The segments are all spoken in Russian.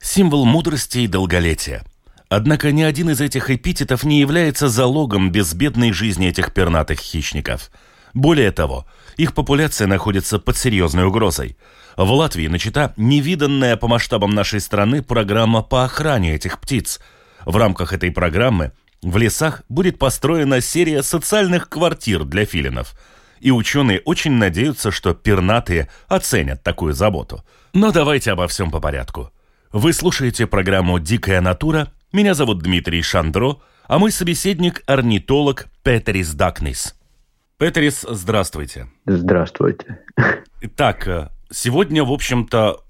символ мудрости и долголетия. Однако ни один из этих эпитетов не является залогом безбедной жизни этих пернатых хищников. Более того, их популяция находится под серьезной угрозой. В Латвии начата невиданная по масштабам нашей страны программа по охране этих птиц. В рамках этой программы в лесах будет построена серия социальных квартир для филинов. И ученые очень надеются, что пернатые оценят такую заботу. Но давайте обо всем по порядку. Вы слушаете программу «Дикая натура». Меня зовут Дмитрий Шандро, а мой собеседник – орнитолог Петерис Дакнис. Петерис, здравствуйте. Здравствуйте. Итак, э, сегодня, в общем-то,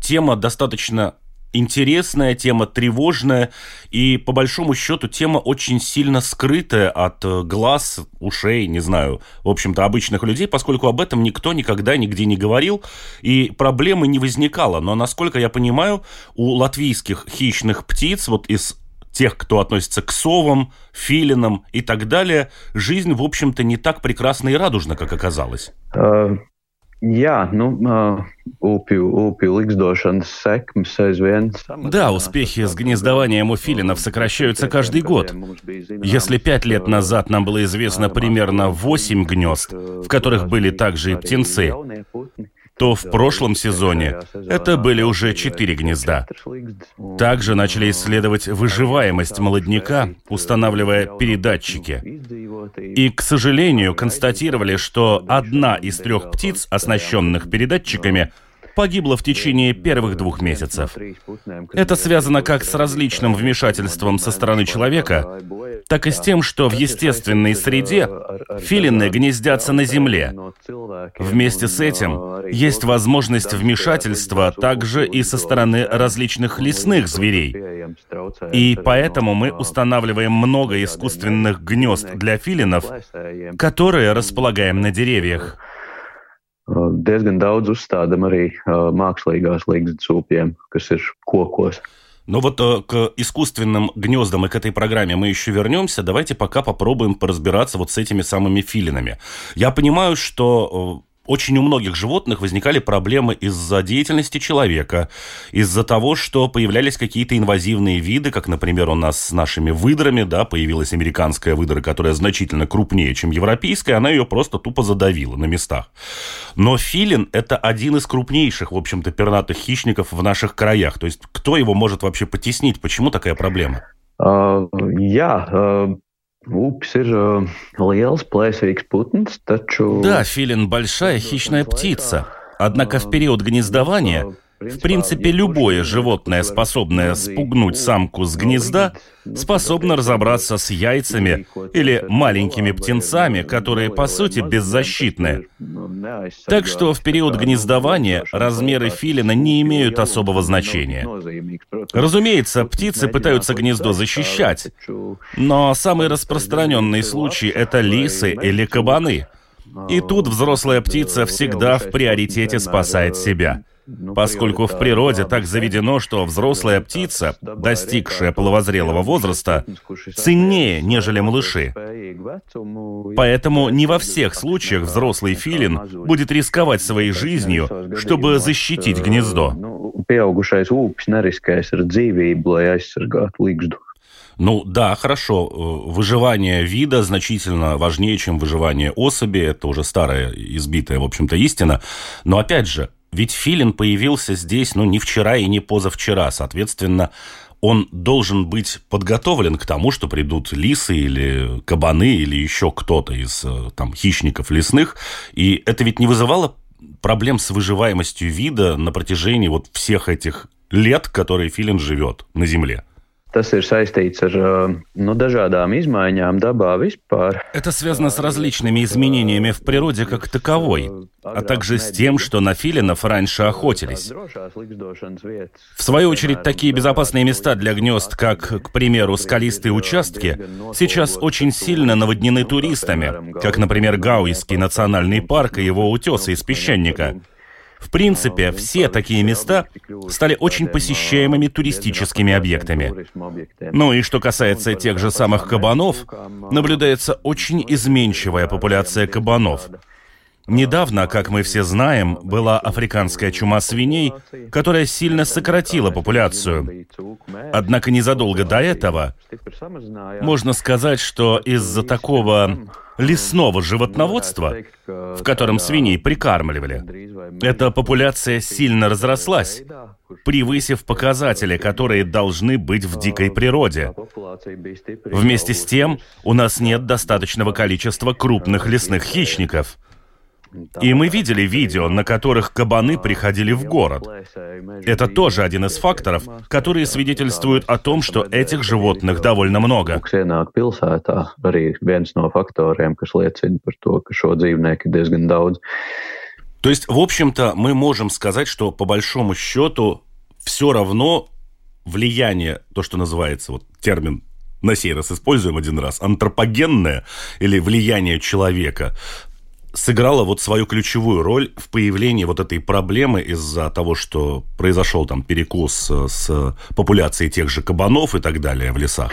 тема достаточно интересная, тема тревожная и, по большому счету, тема очень сильно скрытая от э, глаз, ушей, не знаю, в общем-то, обычных людей, поскольку об этом никто никогда нигде не говорил, и проблемы не возникало. Но, насколько я понимаю, у латвийских хищных птиц, вот из тех, кто относится к совам, филинам и так далее, жизнь, в общем-то, не так прекрасна и радужна, как оказалось. Jā, nu, упью, упью Да, успехи с гнездованием у филинов сокращаются каждый год. Если пять лет назад нам было известно примерно восемь гнезд, в которых были также и птенцы, то в прошлом сезоне это были уже четыре гнезда. Также начали исследовать выживаемость молодняка, устанавливая передатчики. И, к сожалению, констатировали, что одна из трех птиц, оснащенных передатчиками, погибла в течение первых двух месяцев. Это связано как с различным вмешательством со стороны человека, так и с тем, что в естественной среде филины гнездятся на земле. Вместе с этим есть возможность вмешательства также и со стороны различных лесных зверей. И поэтому мы устанавливаем много искусственных гнезд для филинов, которые располагаем на деревьях diezgan daudz uzstādām arī mākslīgās līgas sūpiem, kas ir kokos. Но вот к искусственным гнездам и к этой программе мы еще вернемся. Давайте пока попробуем поразбираться вот с этими самыми филинами. Я понимаю, что очень у многих животных возникали проблемы из-за деятельности человека, из-за того, что появлялись какие-то инвазивные виды, как, например, у нас с нашими выдрами, да, появилась американская выдра, которая значительно крупнее, чем европейская, она ее просто тупо задавила на местах. Но филин – это один из крупнейших, в общем-то, пернатых хищников в наших краях. То есть кто его может вообще потеснить? Почему такая проблема? Uh, jā, uh, Упс ir liels, plēsīgs putns. Да, филин большая хищная птица. Однако в период гнездования в принципе, любое животное, способное спугнуть самку с гнезда, способно разобраться с яйцами или маленькими птенцами, которые, по сути, беззащитны. Так что в период гнездования размеры филина не имеют особого значения. Разумеется, птицы пытаются гнездо защищать, но самый распространенный случай — это лисы или кабаны. И тут взрослая птица всегда в приоритете спасает себя — поскольку в природе так заведено, что взрослая птица, достигшая половозрелого возраста, ценнее, нежели малыши. Поэтому не во всех случаях взрослый филин будет рисковать своей жизнью, чтобы защитить гнездо. Ну да, хорошо. Выживание вида значительно важнее, чем выживание особи. Это уже старая, избитая, в общем-то, истина. Но опять же, ведь Филин появился здесь, ну, не вчера и не позавчера. Соответственно, он должен быть подготовлен к тому, что придут лисы или кабаны или еще кто-то из э, там хищников лесных. И это ведь не вызывало проблем с выживаемостью вида на протяжении вот всех этих лет, которые Филин живет на Земле. Tas ir saistīts ar nu, dažādām izmaiņām dabā vispār. Это связано с различными изменениями в природе как таковой, а также с тем, что на филинов раньше охотились. В свою очередь, такие безопасные места для гнезд, как, к примеру, скалистые участки, сейчас очень сильно наводнены туристами, как, например, Гауйский национальный парк и его утесы из песчаника – в принципе, все такие места стали очень посещаемыми туристическими объектами. Ну и что касается тех же самых кабанов, наблюдается очень изменчивая популяция кабанов. Недавно, как мы все знаем, была африканская чума свиней, которая сильно сократила популяцию. Однако незадолго до этого можно сказать, что из-за такого лесного животноводства, в котором свиней прикармливали, эта популяция сильно разрослась, превысив показатели, которые должны быть в дикой природе. Вместе с тем, у нас нет достаточного количества крупных лесных хищников – и мы видели видео, на которых кабаны приходили в город. Это тоже один из факторов, которые свидетельствуют о том, что этих животных довольно много. То есть, в общем-то, мы можем сказать, что по большому счету все равно влияние, то, что называется, вот термин на сей раз используем один раз, антропогенное или влияние человека сыграла вот свою ключевую роль в появлении вот этой проблемы из-за того, что произошел там перекос э, с популяцией тех же кабанов и так далее в лесах?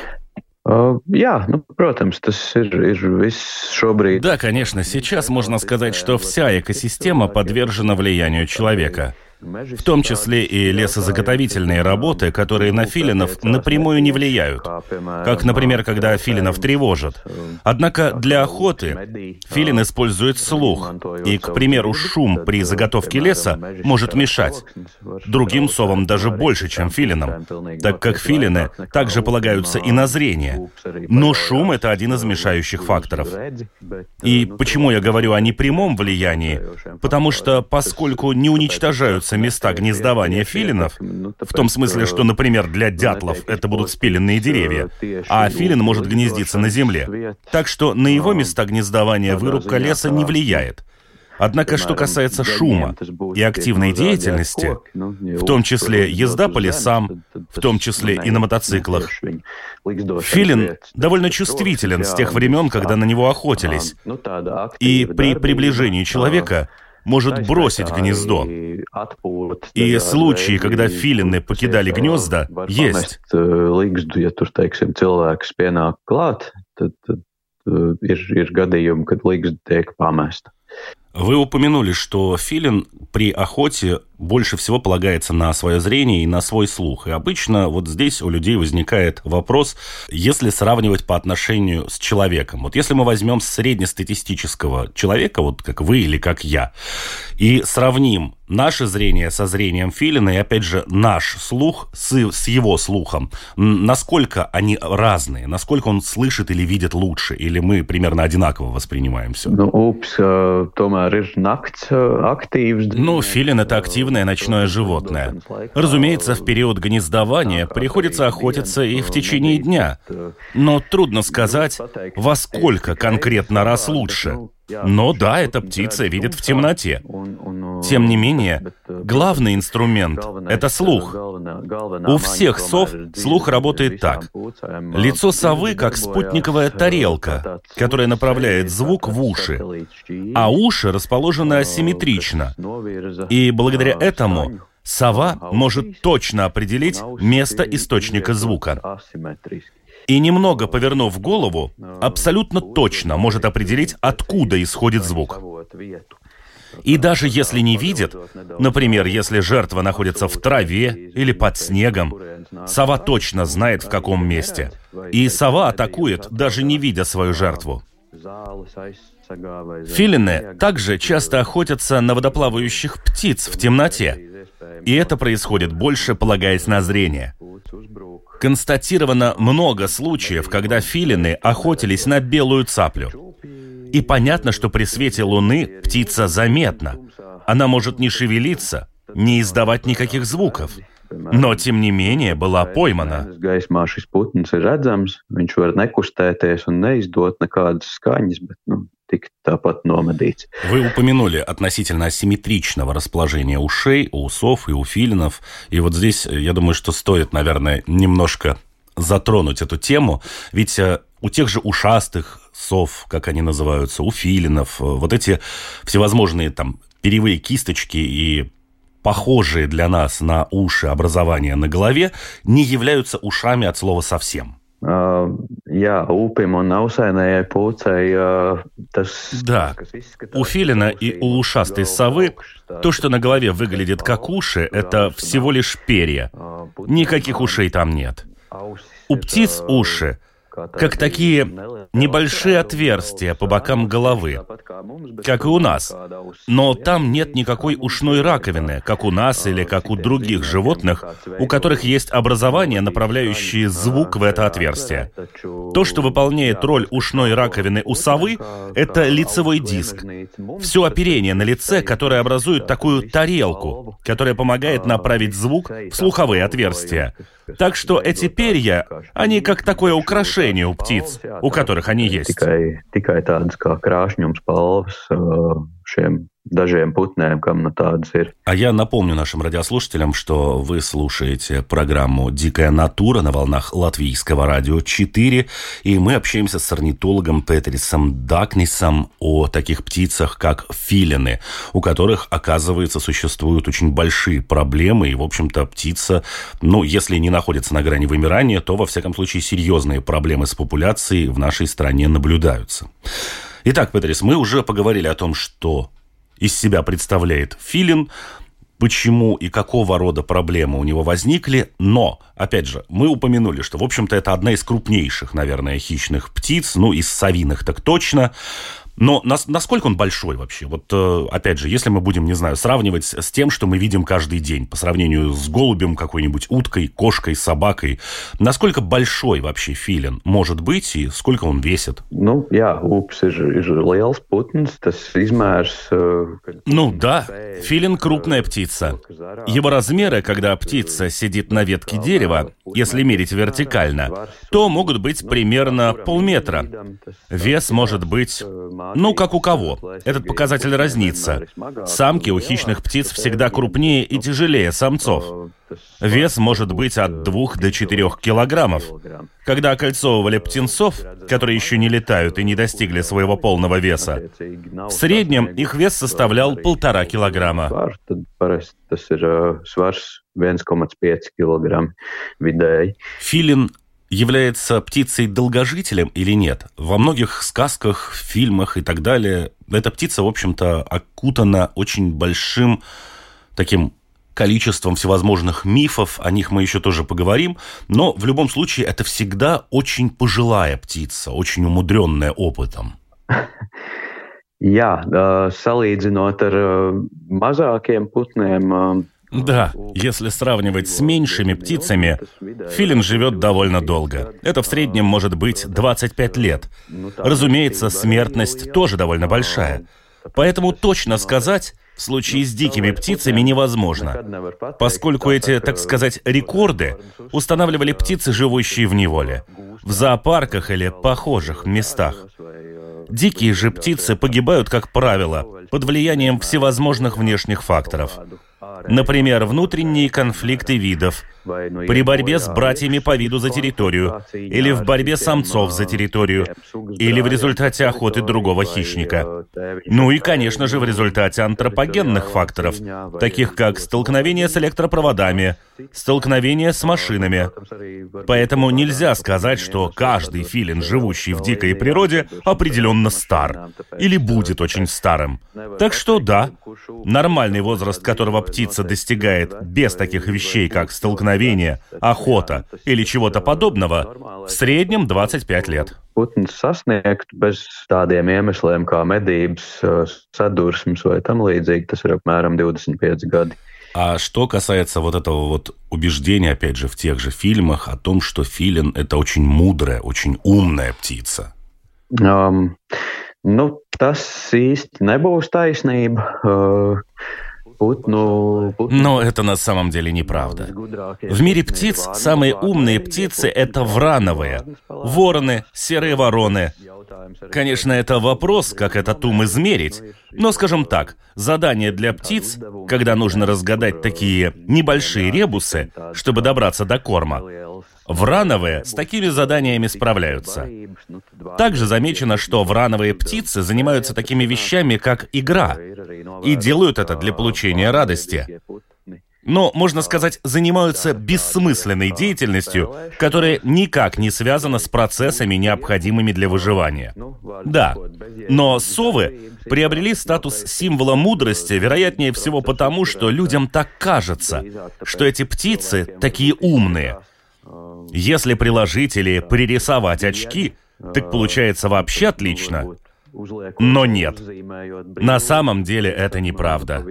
Jā, ну, protams, tas ir, ir viss šobrīd. Да, конечно, сейчас можно сказать, что вся экосистема подвержена влиянию человека – в том числе и лесозаготовительные работы, которые на филинов напрямую не влияют, как, например, когда филинов тревожат. Однако для охоты филин использует слух, и, к примеру, шум при заготовке леса может мешать. Другим совам даже больше, чем филинам, так как филины также полагаются и на зрение. Но шум — это один из мешающих факторов. И почему я говорю о непрямом влиянии? Потому что, поскольку не уничтожаются появляются места гнездования филинов, в том смысле, что, например, для дятлов это будут спиленные деревья, а филин может гнездиться на земле. Так что на его места гнездования вырубка леса не влияет. Однако, что касается шума и активной деятельности, в том числе езда по лесам, в том числе и на мотоциклах, филин довольно чувствителен с тех времен, когда на него охотились. И при приближении человека может бросить гнездо. И случаи, когда филины покидали гнезда, есть. Вы упомянули, что филин при охоте больше всего полагается на свое зрение и на свой слух. И обычно вот здесь у людей возникает вопрос, если сравнивать по отношению с человеком. Вот если мы возьмем среднестатистического человека, вот как вы или как я, и сравним наше зрение со зрением филина, и опять же наш слух с, с его слухом, насколько они разные, насколько он слышит или видит лучше, или мы примерно одинаково воспринимаем все? Ну, упс, tomēr ir nakts активs. Ну, филин – это активное ночное животное. Разумеется, в период гнездования приходится охотиться и в течение дня. Но трудно сказать, во сколько конкретно раз лучше. Но да, эта птица видит в темноте. Тем не менее, главный инструмент — это слух. У всех сов слух работает так. Лицо совы как спутниковая тарелка, которая направляет звук в уши, а уши расположены асимметрично. И благодаря этому сова может точно определить место источника звука и немного повернув голову, абсолютно точно может определить, откуда исходит звук. И даже если не видит, например, если жертва находится в траве или под снегом, сова точно знает, в каком месте. И сова атакует, даже не видя свою жертву. Филины также часто охотятся на водоплавающих птиц в темноте. И это происходит больше, полагаясь на зрение. Констатировано много случаев, когда филины охотились на белую цаплю. И понятно, что при свете луны птица заметна. Она может не шевелиться, не издавать никаких звуков. но тем не менее была поймана. Gaismā šis putns ir redzams, viņš var nekustēties un neizdot nekādas skaņas, bet nu, tikt tāpat nomedīts. Вы упомянули относительно асимметричного расположения ушей у сов и у филинов. И вот здесь, я думаю, что стоит, наверное, немножко затронуть эту тему. Ведь э, у тех же ушастых сов, как они называются, у филинов, э, вот эти всевозможные там перьевые кисточки и похожие для нас на уши образования на голове, не являются ушами от слова совсем. Uh, jā, upim un ausēnējai pūcei uh, tas... Да, у филина и у ушастой совы то, что на голове выглядит как уши, это всего лишь перья. Никаких ушей там нет. У птиц уши как такие небольшие отверстия по бокам головы, как и у нас. Но там нет никакой ушной раковины, как у нас или как у других животных, у которых есть образование, направляющее звук в это отверстие. То, что выполняет роль ушной раковины у совы, это лицевой диск. Все оперение на лице, которое образует такую тарелку, которая помогает направить звук в слуховые отверстия. Так что эти перья, они как такое украшение у птиц, у которых они есть. Dažiem putnēm, kam nu tādas ir. А я напомню нашим радиослушателям, что вы слушаете программу «Дикая натура» на волнах Латвийского радио 4, и мы общаемся с орнитологом Петрисом Дакнисом о таких птицах, как филины, у которых, оказывается, существуют очень большие проблемы, и, в общем-то, птица, ну, если не находится на грани вымирания, то, во всяком случае, серьезные проблемы с популяцией в нашей стране наблюдаются. Итак, Петрис, мы уже поговорили о том, что из себя представляет филин, почему и какого рода проблемы у него возникли, но, опять же, мы упомянули, что, в общем-то, это одна из крупнейших, наверное, хищных птиц, ну, из совиных так точно, но нас, насколько он большой вообще? Вот, э, опять же, если мы будем, не знаю, сравнивать с тем, что мы видим каждый день, по сравнению с голубем, какой-нибудь уткой, кошкой, собакой, насколько большой вообще филин может быть и сколько он весит? Ну, jā, ups ir, ir liels putns, tas izmērs... Ну да, филин крупная птица. Его размеры, когда птица сидит на ветке дерева, если мерить вертикально, то могут быть примерно полметра. Вес может быть ну, как у кого. Этот показатель разнится. Самки у хищных птиц всегда крупнее и тяжелее самцов. Вес может быть от 2 до 4 килограммов. Когда окольцовывали птенцов, которые еще не летают и не достигли своего полного веса, в среднем их вес составлял полтора килограмма. Филин является птицей-долгожителем или нет. Во многих сказках, фильмах и так далее эта птица, в общем-то, окутана очень большим таким количеством всевозможных мифов, о них мы еще тоже поговорим, но в любом случае это всегда очень пожилая птица, очень умудренная опытом. Jā, salīdzinot ar mazākiem putniem, да, если сравнивать с меньшими птицами, филин живет довольно долго. Это в среднем может быть 25 лет. Разумеется, смертность тоже довольно большая. Поэтому точно сказать в случае с дикими птицами невозможно, поскольку эти, так сказать, рекорды устанавливали птицы, живущие в неволе, в зоопарках или похожих местах. Дикие же птицы погибают, как правило, под влиянием всевозможных внешних факторов – Например, внутренние конфликты видов, при борьбе с братьями по виду за территорию, или в борьбе самцов за территорию, или в результате охоты другого хищника. Ну и, конечно же, в результате антропогенных факторов, таких как столкновение с электропроводами, столкновение с машинами. Поэтому нельзя сказать, что каждый филин, живущий в дикой природе, определенно стар или будет очень старым. Так что да, нормальный возраст которого птица достигает без таких вещей, как столкновение, охота или чего-то подобного, в среднем 25 лет. Putns sasniegt bez tādiem iemesliem kā medības, sadursmes vai tam līdzīgi, tas ir apmēram 25 gadi. А что касается вот этого вот убеждения, опять же, в тех же фильмах о том, что филин – это очень мудрая, очень умная птица? Um, nu, tas īsti nebūs taisnība. Uh, Но это на самом деле неправда. В мире птиц самые умные птицы — это врановые. Вороны, серые вороны. Конечно, это вопрос, как этот ум измерить. Но, скажем так, задание для птиц, когда нужно разгадать такие небольшие ребусы, чтобы добраться до корма, Врановые с такими заданиями справляются. Также замечено, что врановые птицы занимаются такими вещами, как игра, и делают это для получения радости. Но, можно сказать, занимаются бессмысленной деятельностью, которая никак не связана с процессами, необходимыми для выживания. Да, но совы приобрели статус символа мудрости, вероятнее всего потому, что людям так кажется, что эти птицы такие умные, если приложить или пририсовать очки, так получается вообще отлично. Но нет. На самом деле это неправда.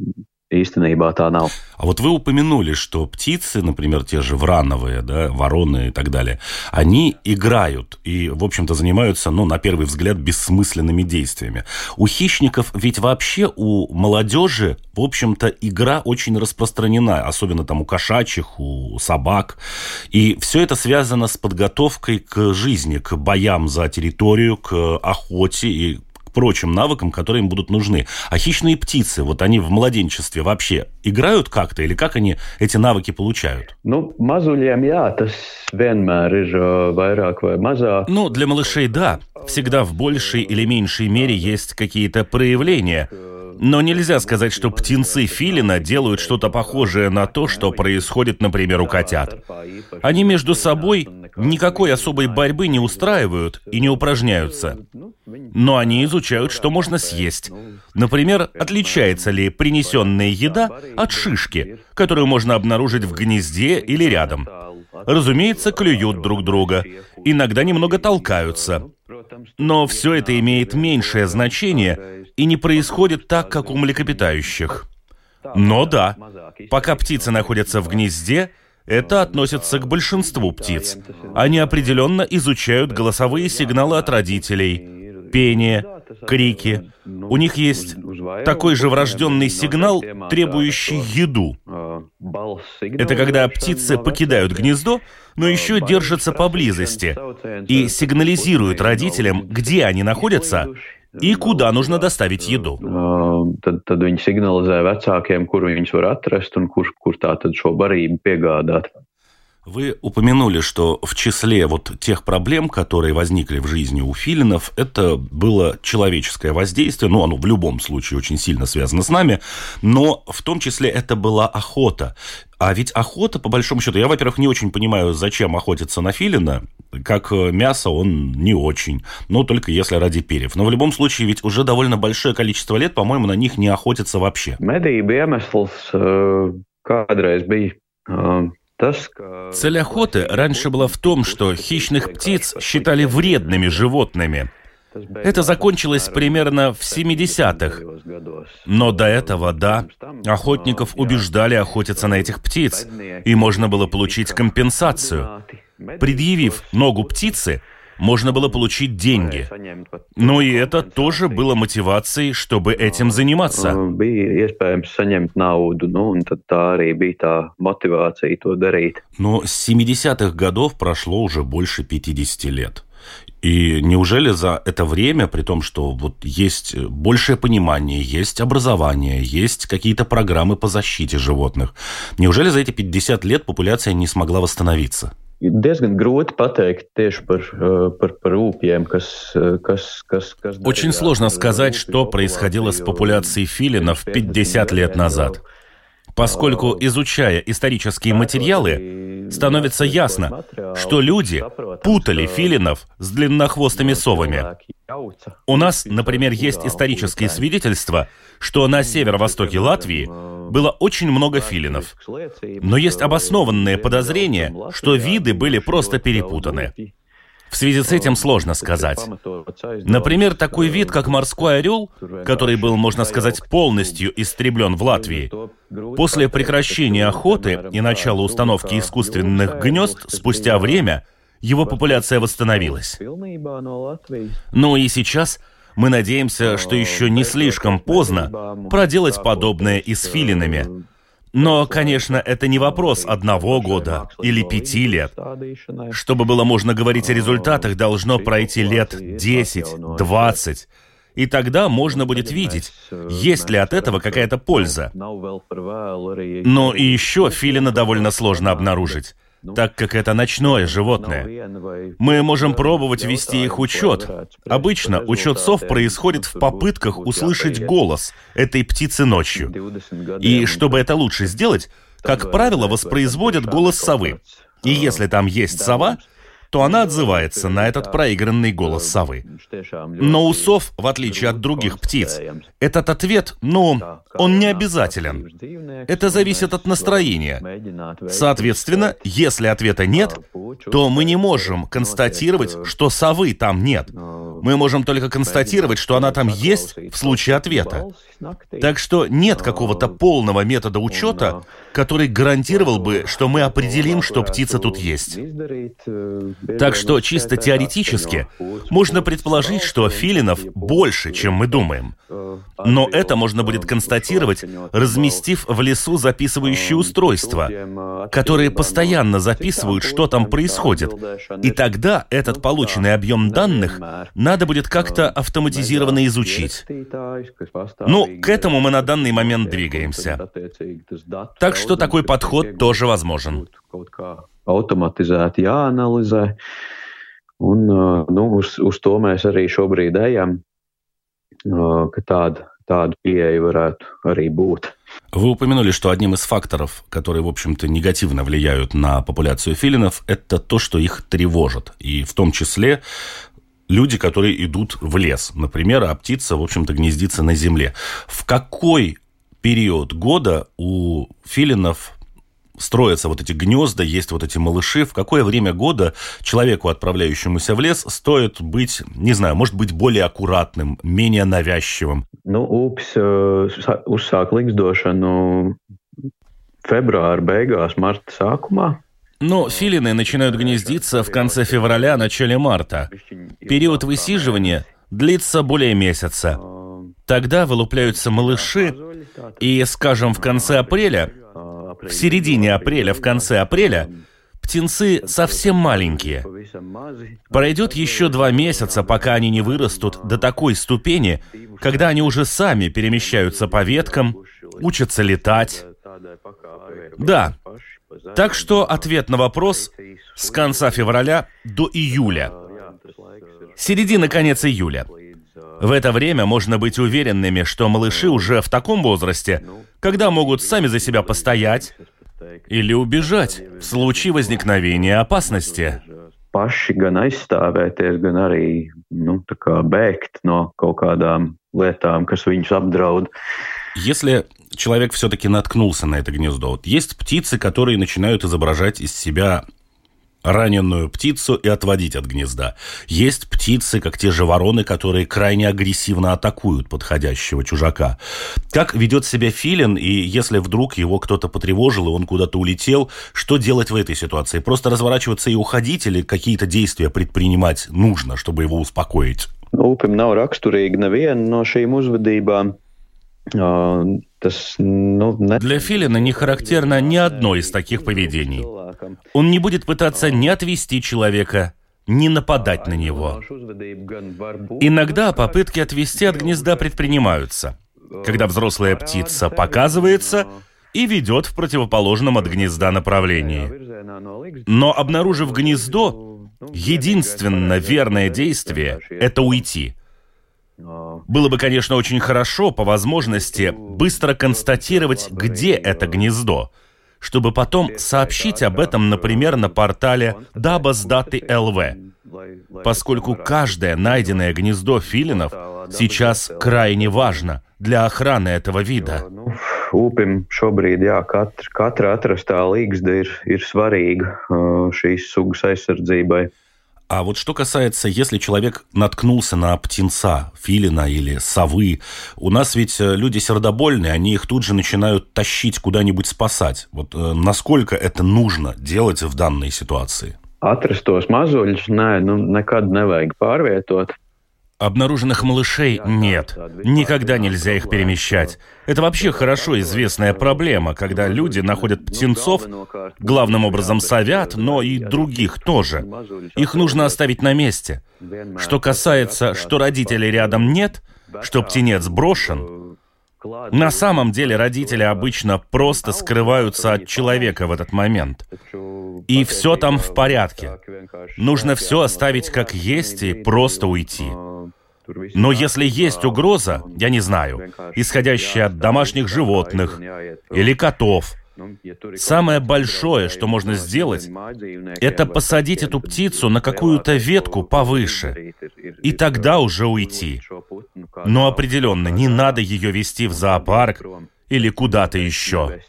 īstenībā tā nav. А вот вы упомянули, что птицы, например, те же врановые, да, вороны и так далее, они играют и, в общем-то, занимаются, ну, на первый взгляд, бессмысленными действиями. У хищников ведь вообще у молодежи, в общем-то, игра очень распространена, особенно там у кошачьих, у собак. И все это связано с подготовкой к жизни, к боям за территорию, к охоте и прочим навыкам, которые им будут нужны. А хищные птицы, вот они в младенчестве вообще играют как-то или как они эти навыки получают? Ну, мазулiem, jā, tas vienmēr ir vairāk vai mazāk. Ну, для малышей, да. Всегда в большей или меньшей мере есть какие-то проявления. Но нельзя сказать, что птенцы филина делают что-то похожее на то, что происходит, например, у котят. Они между собой никакой особой борьбы не устраивают и не упражняются. Но они изучают, что можно съесть. Например, отличается ли принесенная еда от шишки, которую можно обнаружить в гнезде или рядом. Разумеется, клюют друг друга. Иногда немного толкаются. Но все это имеет меньшее значение и не происходит так, как у млекопитающих. Но да, пока птицы находятся в гнезде, это относится к большинству птиц. Они определенно изучают голосовые сигналы от родителей, пение, крики. У них есть такой же врожденный сигнал, требующий еду. Это когда птицы покидают гнездо, но еще держатся поблизости и сигнализируют родителям, где они находятся и куда нужно доставить еду. Вы упомянули, что в числе вот тех проблем, которые возникли в жизни у филинов, это было человеческое воздействие, ну, оно в любом случае очень сильно связано с нами, но в том числе это была охота. А ведь охота, по большому счету, я, во-первых, не очень понимаю, зачем охотиться на филина, как мясо он не очень, но только если ради перьев. Но в любом случае, ведь уже довольно большое количество лет, по-моему, на них не охотятся вообще. Medību iemesls kādreiz bija Цель охоты раньше была в том, что хищных птиц считали вредными животными. Это закончилось примерно в 70-х. Но до этого, да, охотников убеждали охотиться на этих птиц, и можно было получить компенсацию. Предъявив ногу птицы, можно было получить деньги. Но и это тоже было мотивацией, чтобы этим заниматься. Но с 70-х годов прошло уже больше 50 лет. И неужели за это время, при том, что вот есть большее понимание, есть образование, есть какие-то программы по защите животных, неужели за эти 50 лет популяция не смогла восстановиться? Diezgan grūti pateikt tieši par, par, par ūpiem, kas, kas, kas, kas Очень сложно сказать, что происходило с популяцией филинов 50 лет назад. Поскольку, изучая исторические материалы, становится ясно, что люди путали филинов с длиннохвостыми совами. У нас, например, есть исторические свидетельства, что на северо-востоке Латвии было очень много филинов. Но есть обоснованные подозрения, что виды были просто перепутаны. В связи с этим сложно сказать. Например, такой вид, как морской орел, который был, можно сказать, полностью истреблен в Латвии, после прекращения охоты и начала установки искусственных гнезд, спустя время его популяция восстановилась. Ну и сейчас Мы надеемся, что еще не слишком поздно проделать подобное и с филинами. Но, конечно, это не вопрос одного года или пяти лет. Чтобы было можно говорить о результатах, должно пройти лет 10, 20. И тогда можно будет видеть, есть ли от этого какая-то польза. Но и еще филина довольно сложно обнаружить так как это ночное животное. Мы можем пробовать вести их учет. Обычно учет сов происходит в попытках услышать голос этой птицы ночью. И чтобы это лучше сделать, как правило, воспроизводят голос совы. И если там есть сова, то она отзывается на этот проигранный голос совы. Но у сов, в отличие от других птиц, этот ответ, ну, он не обязателен. Это зависит от настроения. Соответственно, если ответа нет, то мы не можем констатировать, что совы там нет. Мы можем только констатировать, что она там есть в случае ответа. Так что нет какого-то полного метода учета, который гарантировал бы, что мы определим, что птица тут есть. Так что чисто теоретически можно предположить, что филинов больше, чем мы думаем. Но это можно будет констатировать, разместив в лесу записывающие устройства, которые постоянно записывают, что там происходит. И тогда этот полученный объем данных надо будет как-то автоматизированно изучить. Ну, к этому мы на данный момент двигаемся. Так что такой подход тоже возможен. Automatizēti jāanalizē. Un, nu, uz, uz to mēs arī šobrīd ejam, ka tāda, tāda pieeja varētu arī būt. Вы упомянули, что одним из факторов, которые, в общем-то, негативно влияют на популяцию филинов, это то, что их тревожит. И в том числе люди, которые идут в лес, например, а птица, в общем-то, гнездится на земле. В какой период года у филинов строятся вот эти гнезда, есть вот эти малыши, в какое время года человеку, отправляющемуся в лес, стоит быть, не знаю, может быть, более аккуратным, менее навязчивым? Ну, upes uzsāk likstošanu februāra beigās, marta sākumā. Но филины начинают гнездиться в конце февраля, начале марта. Период высиживания длится более месяца. Тогда вылупляются малыши, и, скажем, в конце апреля, в середине апреля, в конце апреля, птенцы совсем маленькие. Пройдет еще два месяца, пока они не вырастут до такой ступени, когда они уже сами перемещаются по веткам, учатся летать. Да, так что ответ на вопрос с конца февраля до июля. Середина-конец июля. В это время можно быть уверенными, что малыши уже в таком возрасте, когда могут сами за себя постоять или убежать в случае возникновения опасности. Paši gan aizstāvēties, gan arī nu, bēgt no kaut kādām lietām, kas viņus apdraud. Если человек все-таки наткнулся на это гнездо, вот есть птицы, которые начинают изображать из себя раненую птицу и отводить от гнезда. Есть птицы, как те же вороны, которые крайне агрессивно атакуют подходящего чужака. Как ведет себя филин, и если вдруг его кто-то потревожил, и он куда-то улетел, что делать в этой ситуации? Просто разворачиваться и уходить, или какие-то действия предпринимать нужно, чтобы его успокоить? Upim nav raksturīga neviena no šīm uzvedībām. Для Филина не характерно ни одно из таких поведений. Он не будет пытаться ни отвести человека, ни нападать на него. Иногда попытки отвести от гнезда предпринимаются, когда взрослая птица показывается и ведет в противоположном от гнезда направлении. Но обнаружив гнездо, единственно верное действие — это уйти — было бы, конечно, очень хорошо, по возможности, быстро констатировать, где это гнездо, чтобы потом сообщить об этом, например, на портале Dabas.lv, поскольку каждое найденное гнездо филинов сейчас крайне важно для охраны этого вида. Upim šobrīd, jā, katra, katra atrastā līgzda ir, ir svarīga šīs sugas aizsardzībai. А вот что касается, если человек наткнулся на птенца, филина или совы, у нас ведь э, люди сердобольные, они их тут же начинают тащить куда-нибудь спасать. Вот э, насколько это нужно делать в данной ситуации? Atrast tos mazuļus, nē, nu, nekad nevajag pārvietot. Обнаруженных малышей нет. Никогда нельзя их перемещать. Это вообще хорошо известная проблема, когда люди находят птенцов, главным образом совят, но и других тоже. Их нужно оставить на месте. Что касается, что родителей рядом нет, что птенец брошен, на самом деле родители обычно просто скрываются от человека в этот момент. И все там в порядке. Нужно все оставить как есть и просто уйти. Но если есть угроза, я не знаю, исходящая от домашних животных или котов, Самое большое, что можно сделать, это посадить эту птицу на какую-то ветку повыше, и тогда уже уйти. Но определенно не надо ее вести в зоопарк или куда-то еще.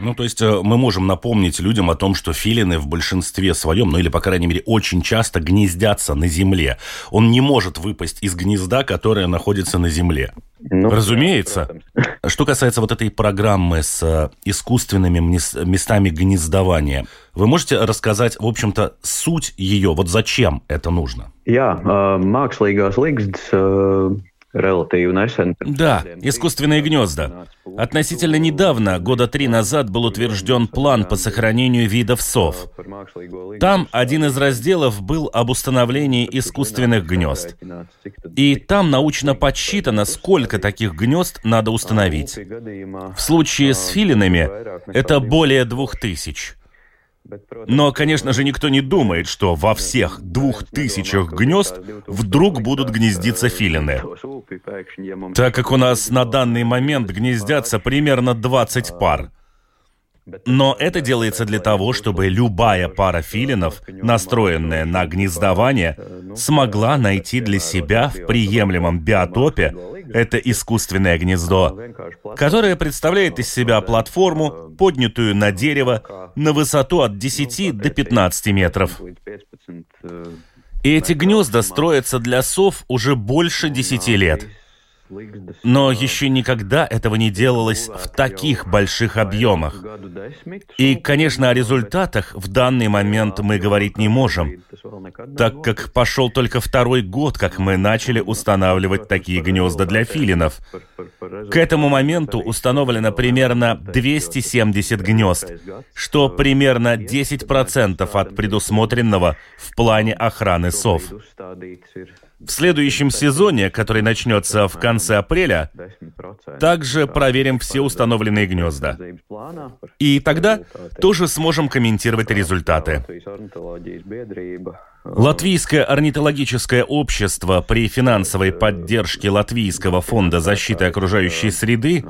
Ну, то есть э, мы можем напомнить людям о том, что филины в большинстве своем, ну или, по крайней мере, очень часто гнездятся на земле. Он не может выпасть из гнезда, которое находится на земле. Ну, Разумеется. Да, что касается вот этой программы с э, искусственными местами гнездования, вы можете рассказать, в общем-то, суть ее, вот зачем это нужно? Jā, uh, да, искусственные гнезда. Относительно недавно, года три назад, был утвержден план по сохранению видов сов. Там один из разделов был об установлении искусственных гнезд. И там научно подсчитано, сколько таких гнезд надо установить. В случае с филинами это более двух тысяч. Но, конечно же, никто не думает, что во всех двух тысячах гнезд вдруг будут гнездиться филины. Так как у нас на данный момент гнездятся примерно 20 пар. Но это делается для того, чтобы любая пара филинов, настроенная на гнездование, смогла найти для себя в приемлемом биотопе это искусственное гнездо, которое представляет из себя платформу, поднятую на дерево на высоту от 10 до 15 метров. И эти гнезда строятся для сов уже больше 10 лет. Но еще никогда этого не делалось в таких больших объемах. И, конечно, о результатах в данный момент мы говорить не можем, так как пошел только второй год, как мы начали устанавливать такие гнезда для филинов. К этому моменту установлено примерно 270 гнезд, что примерно 10% от предусмотренного в плане охраны сов. В следующем сезоне, который начнется в конце апреля, также проверим все установленные гнезда. И тогда тоже сможем комментировать результаты. Латвийское орнитологическое общество при финансовой поддержке Латвийского фонда защиты окружающей среды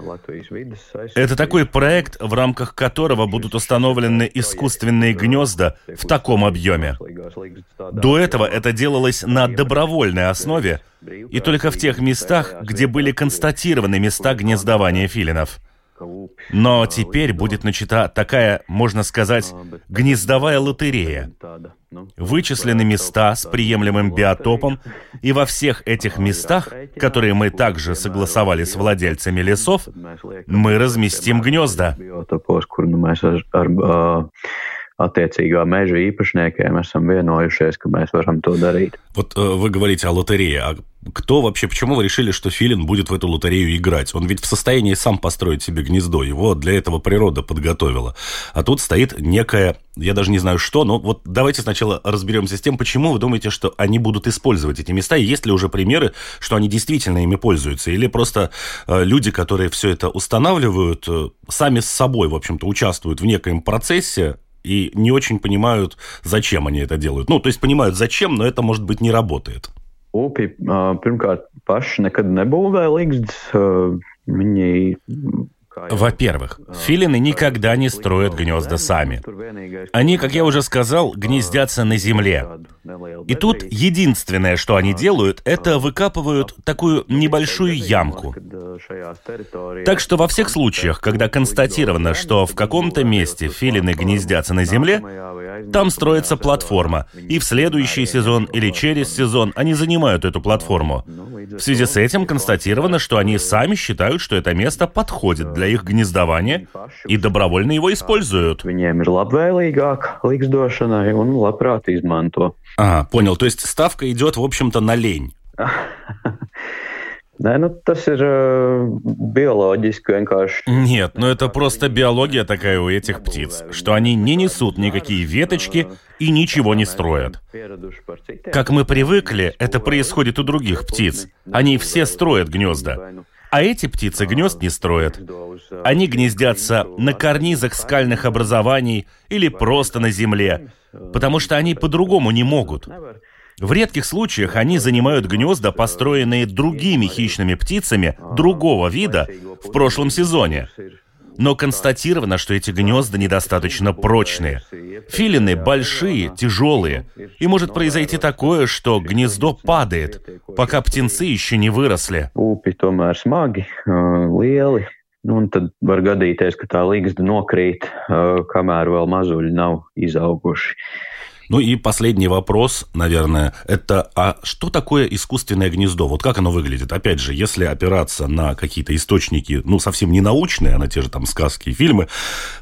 – это такой проект, в рамках которого будут установлены искусственные гнезда в таком объеме. До этого это делалось на добровольной основе и только в тех местах, где были констатированы места гнездования филинов – но теперь будет начата такая, можно сказать, гнездовая лотерея. Вычислены места с приемлемым биотопом, и во всех этих местах, которые мы также согласовали с владельцами лесов, мы разместим гнезда attiecīgā meža īpašniekiem esam vienojušies, ka mēs varam to darīt. Вот э, вы говорите о лотерее. А кто вообще, почему вы решили, что филин будет в эту лотерею играть? Он ведь в состоянии сам построить себе гнездо. Его для этого природа подготовила. А тут стоит некая, я даже не знаю что, но вот давайте сначала разберемся с тем, почему вы думаете, что они будут использовать эти места, есть ли уже примеры, что они действительно ими пользуются, или просто э, люди, которые все это устанавливают, э, сами с собой, в общем-то, участвуют в некоем процессе, и не очень понимают, зачем они это делают. Ну, то есть понимают, зачем, но это, может быть, не работает. Upi pirmkārt paši nekad nebūvēja līgstas. Viņi во-первых, филины никогда не строят гнезда сами. Они, как я уже сказал, гнездятся на земле. И тут единственное, что они делают, это выкапывают такую небольшую ямку. Так что во всех случаях, когда констатировано, что в каком-то месте филины гнездятся на земле, Там строится платформа, и в следующий сезон или через сезон они занимают эту платформу. В связи с этим констатировано, что они сами считают, что это место подходит для их гнездования и добровольно его используют. А, понял. То есть ставка идет, в общем-то, на лень. Nē, nu, tas ir биологически vienkārši. Нет, ну это просто биология такая у этих птиц, что они не несут никакие веточки и ничего не строят. Как мы привыкли, это происходит у других птиц. Они все строят гнезда. А эти птицы гнезд не строят. Они гнездятся на карнизах скальных образований или просто на земле, потому что они по-другому не могут. В редких случаях они занимают гнезда, построенные другими хищными птицами другого вида в прошлом сезоне. Но констатировано, что эти гнезда недостаточно прочные. Филины большие, тяжелые. И может произойти такое, что гнездо падает, пока птенцы еще не выросли. Nu, un tad var gadīties, ka tā līgsta nokrīt, kamēr vēl. Ну и последний вопрос, наверное, это а что такое искусственное гнездо? Вот как оно выглядит? Опять же, если опираться на какие-то источники, ну, совсем не научные, а на те же там сказки и фильмы,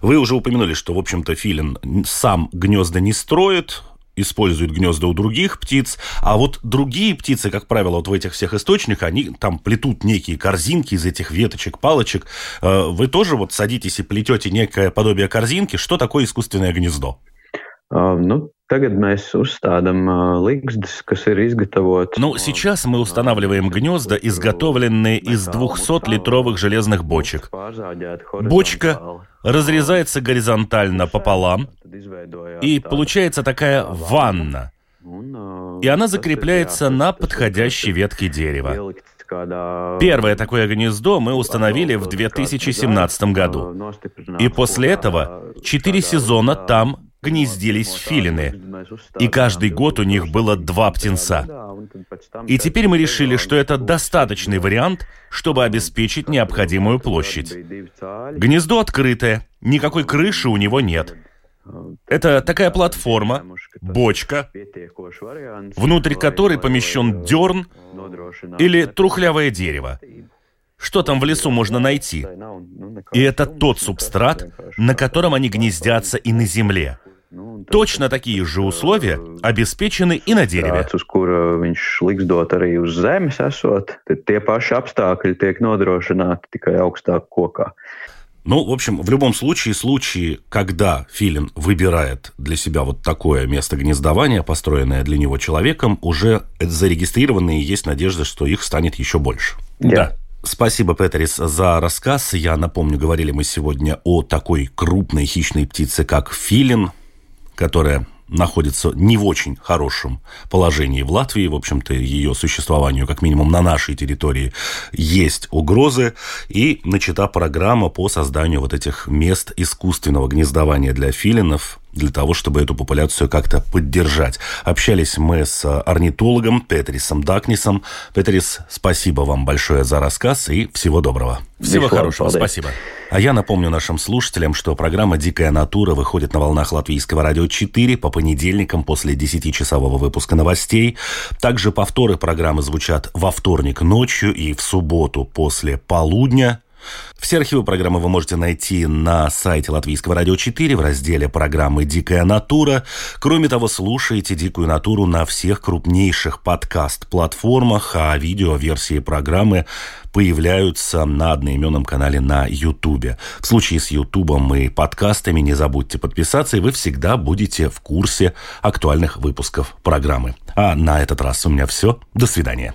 вы уже упомянули, что, в общем-то, филин сам гнезда не строит, используют гнезда у других птиц, а вот другие птицы, как правило, вот в этих всех источниках, они там плетут некие корзинки из этих веточек, палочек. Э, вы тоже вот садитесь и плетете некое подобие корзинки. Что такое искусственное гнездо? Uh, ну, Tagad uzstādām līgstus, kas ir изготовот. Ну, сейчас мы устанавливаем гнезда, изготовленные из 200-литровых железных бочек. Бочка разрезается горизонтально пополам, и получается такая ванна. И она закрепляется на подходящей ветке дерева. Первое такое гнездо мы установили в 2017 году. И после этого четыре сезона там гнездились филины, и каждый год у них было два птенца. И теперь мы решили, что это достаточный вариант, чтобы обеспечить необходимую площадь. Гнездо открытое, никакой крыши у него нет. Это такая платформа, бочка, внутрь которой помещен дерн или трухлявое дерево. Что там в лесу можно найти? И это тот субстрат, на котором они гнездятся и на земле. Точно такие же условия обеспечены и на дереве. Ну, в общем, в любом случае, случаи, когда филин выбирает для себя вот такое место гнездования, построенное для него человеком, уже зарегистрированы, и есть надежда, что их станет еще больше. Yeah. Да. Спасибо, Петерис, за рассказ. Я напомню, говорили мы сегодня о такой крупной хищной птице, как филин которая находится не в очень хорошем положении в Латвии. В общем-то, ее существованию, как минимум на нашей территории, есть угрозы. И начата программа по созданию вот этих мест искусственного гнездования для филинов для того, чтобы эту популяцию как-то поддержать. Общались мы с орнитологом Петрисом Дакнисом. Петрис, спасибо вам большое за рассказ и всего доброго. Всего Весело, хорошего, молодец. спасибо. А я напомню нашим слушателям, что программа «Дикая натура» выходит на волнах Латвийского радио 4 по понедельникам после 10-часового выпуска новостей. Также повторы программы звучат во вторник ночью и в субботу после полудня. Все архивы программы вы можете найти на сайте Латвийского радио 4 в разделе программы «Дикая натура». Кроме того, слушайте «Дикую натуру» на всех крупнейших подкаст-платформах, а видео-версии программы появляются на одноименном канале на Ютубе. В случае с Ютубом и подкастами не забудьте подписаться, и вы всегда будете в курсе актуальных выпусков программы. А на этот раз у меня все. До свидания.